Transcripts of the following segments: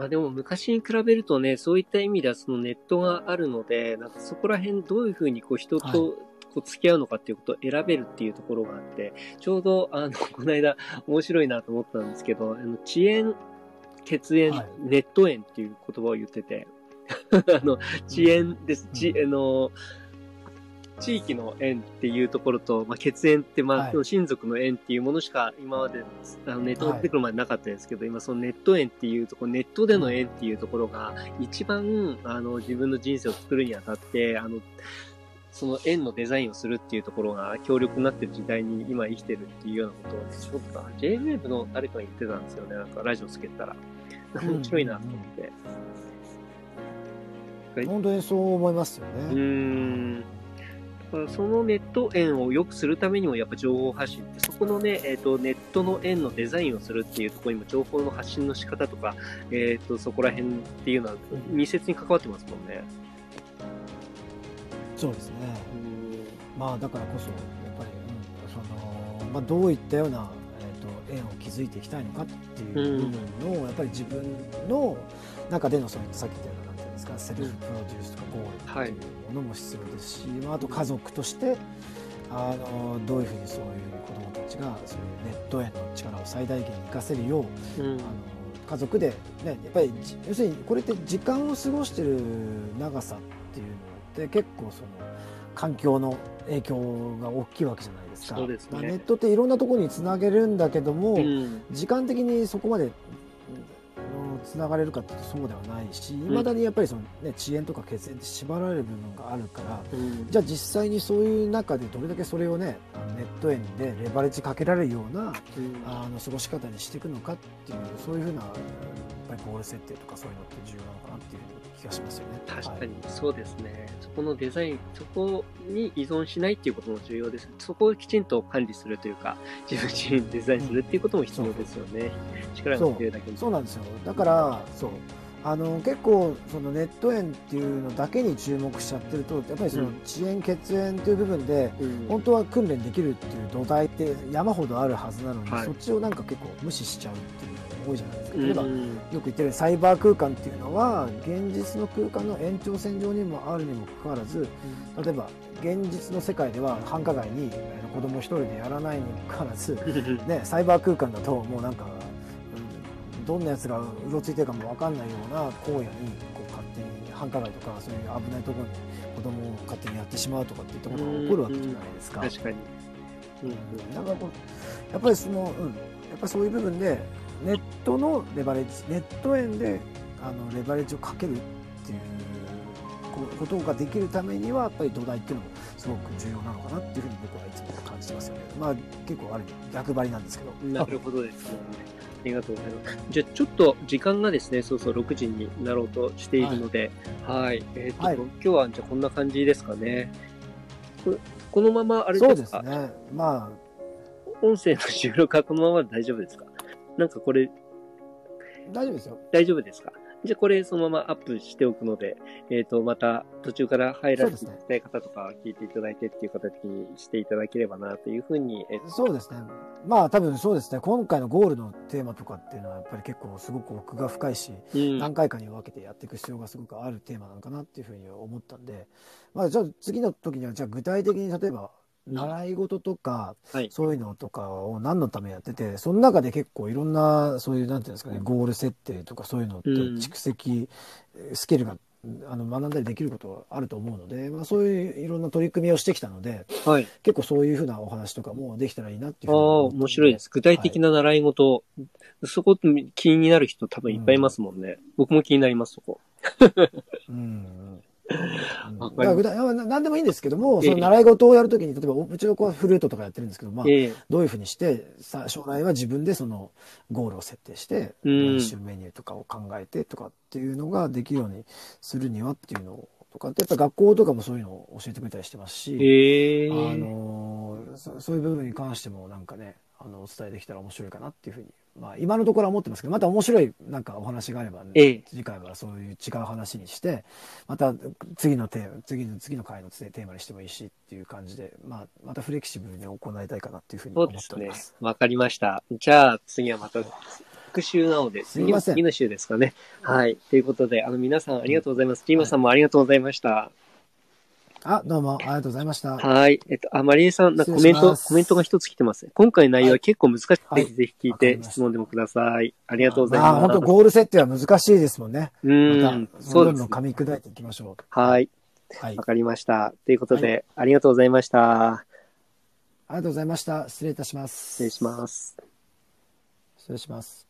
まあでも昔に比べるとね、そういった意味ではそのネットがあるので、なんかそこら辺どういうふうにこう人とこう付き合うのかっていうことを選べるっていうところがあって、ちょうどあの、この間面白いなと思ったんですけど、あの遅延、血縁、はい。ネット縁っていう言葉を言ってて、あの、遅延です。うん。ち、あの、地域の縁っていうところと、まあ、血縁って、まあ、はい親族の縁っていうものしか今まであのネットが出てくるまでなかったですけど、今そのネット縁っていうところ、ネットでの縁っていうところが一番あの自分の人生を作るにあたって、あの、その円のデザインをするっていうところが強力になってる時代に今生きてるっていうようなことを、ね、ちょっと JWAVE の誰かが言ってたんですよね。なんかラジオつけたら。面白いなと思って。本当にそう思いますよね。ん。そのネット円を良くするためにもやっぱ情報発信って、そこのね、えっ、と、ネットの円のデザインをするっていうところにも情報の発信の仕方とか、えっ、と、そこら辺っていうのは密接に関わってますもんね。そうですね。うまあだからこそやっぱり、うんそのまあ、どういったような、えー、と縁を築いていきたいのかっていう部分の、やっぱり自分の中でのそういったさっき言ったようななんていうんですかセルフプロデュースとかゴールっていうものも必要ですし、まあ、あと家族としてあのどういうふうにそういう子どもたちがそういうネットへの力を最大限に活かせるよう、ん。うんあの家族で、ね、やっぱりじ要するにこれって時間を過ごしてる長さっていうのって結構その環境の影響が大きいわけじゃないですか。そうですねまあネットっていろんなところにつなげるんだけども、うん。時間的にそこまでうんつながれるかってそうではないしいまだにやっぱりその、ね、遅延とか血縁って縛られる部分があるからうんじゃあ実際にそういう中でどれだけそれをねネット円でレバレッジかけられるようなうんあの過ごし方にしていくのかっていうそういうふうなぱりゴール設定とかそういうのって重要なのかなっていう気がしますよね。確かはいにそうですね。そこのデザイン、そこに依存しないっていうことも重要です。そこをきちんと管理するというか、自分自身でデザインするっていうことも必要ですよね。力が抜けるだけに。そうなんですよだからそうあの結構そのネット円っていうのだけに注目しちゃってるとやっぱりそのうん。遅延血縁という部分でうん。本当は訓練できるっていう土台って山ほどあるはずなのに、はい。そっちをなんか結構無視しちゃうっていうのが多いじゃないですか。うん。例えばよく言ってるサイバー空間っていうのは現実の空間の延長線上にもあるにもかかわらず例えば現実の世界では繁華街にえー子供一人でやらないにもかかわらず、ね、サイバー空間だともうなんか、うんどんなやつがうろついてるかも分かんないような荒野にこう勝手に繁華街とかそういう危ないところに子供を勝手にやってしまうとかっていったことが起こるわけじゃないですか。確かに。うんうんだからこうやっぱりその、うん、やっぱりそういう部分でネットのレバレッジネット円であのレバレッジをかけるっていうこことができるためにはやっぱり土台っていうのもすごく重要なのかなっていうふうに僕はいつも感じてますよね。まあ結構ある逆張りなんですけど。なるほどですね。ありがとうございます。じゃあ、ちょっと時間がですね、そうそう6時になろうとしているので、はい。えっ、と、はい今日はじゃあこんな感じですかね。ここのままあれそうでかですすね。ま音声の収録はこのままで大丈夫ですか？なんかこれあ大丈夫ですよ。大丈夫ですか？じゃあこれそのままアップしておくので、えっ、と、また途中から入られていたい方とかは聞いていただいてっていう形にしていただければなというふうに、えーそうですね。まあ多分そうですね。今回のゴールのテーマとかっていうのはやっぱり結構すごく奥が深いし、うん何回かに分けてやっていく必要がすごくあるテーマなのかなっていうふうに思ったんで、まあ、じゃあ次の時にはじゃあ具体的に例えば習い事とかはい。そういうのとかを何のためやっててその中で結構いろんなそういうなんていうんですかねゴール設定とかそういうのってうん蓄積えースキルがあの学んだりできることはあると思うので、まあ、そういういろんな取り組みをしてきたのではい。結構そういうふうなお話とかもできたらいいなっていうああ、ふうに思って面白いです。具体的な習い事、そこ気になる人多分いっぱいいますもんね。僕も気になります、そこ。うん何でもいいんですけども、ええ。その習い事をやるときに、例えば、うちの子はフルートとかやってるんですけど、まあ、ええ。どういうふうにして、さ将来は自分でそのゴールを設定して、うん。練習メニューとかを考えてとかっていうのができるようにするにはっていうのとかって、やっぱ学校とかもそういうのを教えてくれたりしてますし、ええ。あのそそういう部分に関してもなんかね、あのお伝えできたら面白いかなっていうふうに、まあ、今のところは思ってますけど、また面白いなんかお話があれば、ねええ次回はそういう違う話にして、また次のテーマ、次の次の回のテーマにしてもいいしっていう感じで、まあ、またフレキシブルに行いたいかなっていうふうに思っております。。わかりました。じゃあ、次はまた、復習なので、すいません次の週ですかね。はい。ということで、あの、皆さんありがとうございます。リーマさんもありがとうございました。あ、どうもありがとうございました。はい。えっと、あ、マリエさん、なんかコメント、コメントが一つ来てます。今回の内容は結構難しくて、はいぜひ聞いて質問でもください。ありがとうございああ、ます。本当ゴール設定は難しいですもんね。うん、た、そうですね。噛み砕いていきましょう。はい。はい。わかりました。ということで、ありがとうございました。ありがとうございました。失礼いたします。失礼します。失礼します。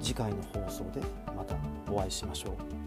次回の放送でまたお会いしましょう。